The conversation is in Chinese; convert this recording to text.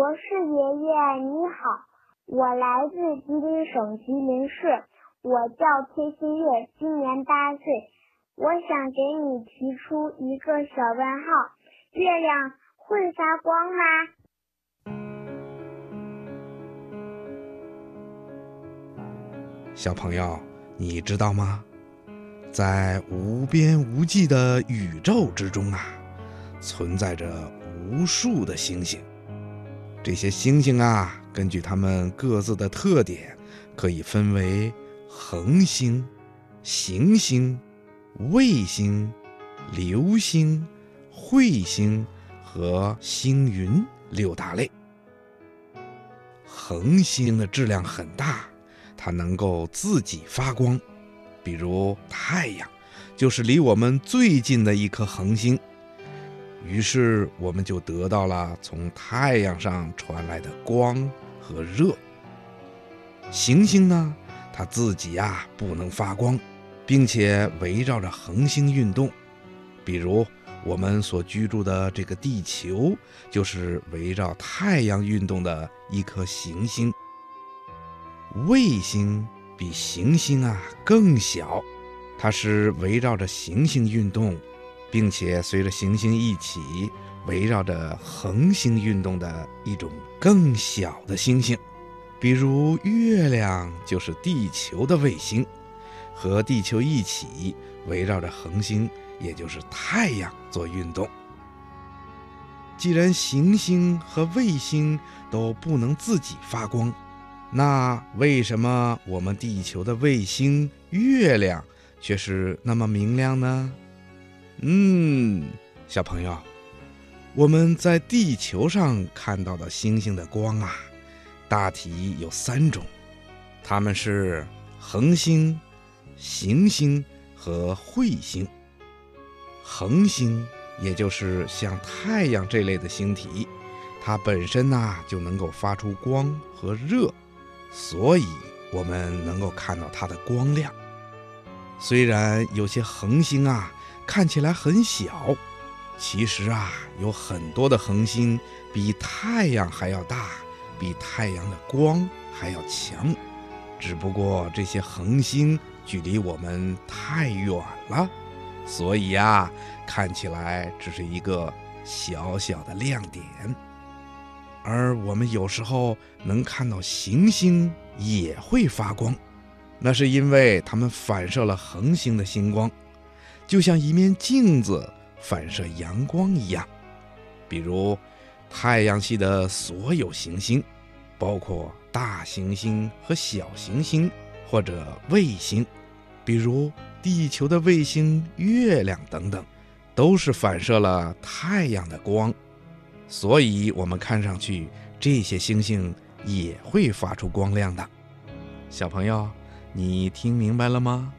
博士爷爷你好，我来自吉林省吉林市，我叫崔新月，今年八岁。我想给你提出一个小问号：月亮会发光吗？小朋友，你知道吗？在无边无际的宇宙之中啊，存在着无数的星星。这些星星啊，根据它们各自的特点，可以分为恒星、行星、卫星、流星、彗星和星云六大类。恒星的质量很大，它能够自己发光。比如太阳，就是离我们最近的一颗恒星。于是我们就得到了从太阳上传来的光和热。行星呢，它自己呀不能发光，并且围绕着恒星运动。比如我们所居住的这个地球，就是围绕太阳运动的一颗行星。卫星。比行星啊更小，它是围绕着行星运动，并且随着行星一起围绕着恒星运动的一种更小的星星。比如月亮就是地球的卫星，和地球一起围绕着恒星，也就是太阳做运动。既然行星和卫星都不能自己发光。那为什么我们地球的卫星月亮却是那么明亮呢？嗯，小朋友，我们在地球上看到的星星的光啊，大体有三种，它们是恒星、行星和彗星。恒星也就是像太阳这类的星体，它本身呐就能够发出光和热。所以，我们能够看到它的光亮。虽然有些恒星啊看起来很小，其实啊有很多的恒星比太阳还要大，比太阳的光还要强。只不过这些恒星距离我们太远了，所以呀看起来只是一个小小的亮点。而我们有时候能看到行星也会发光，那是因为它们反射了恒星的星光，就像一面镜子反射阳光一样。比如，太阳系的所有行星，包括大行星和小行星或者卫星，比如地球的卫星月亮等等，都是反射了太阳的光。所以，我们看上去这些星星也会发出光亮的。小朋友，你听明白了吗？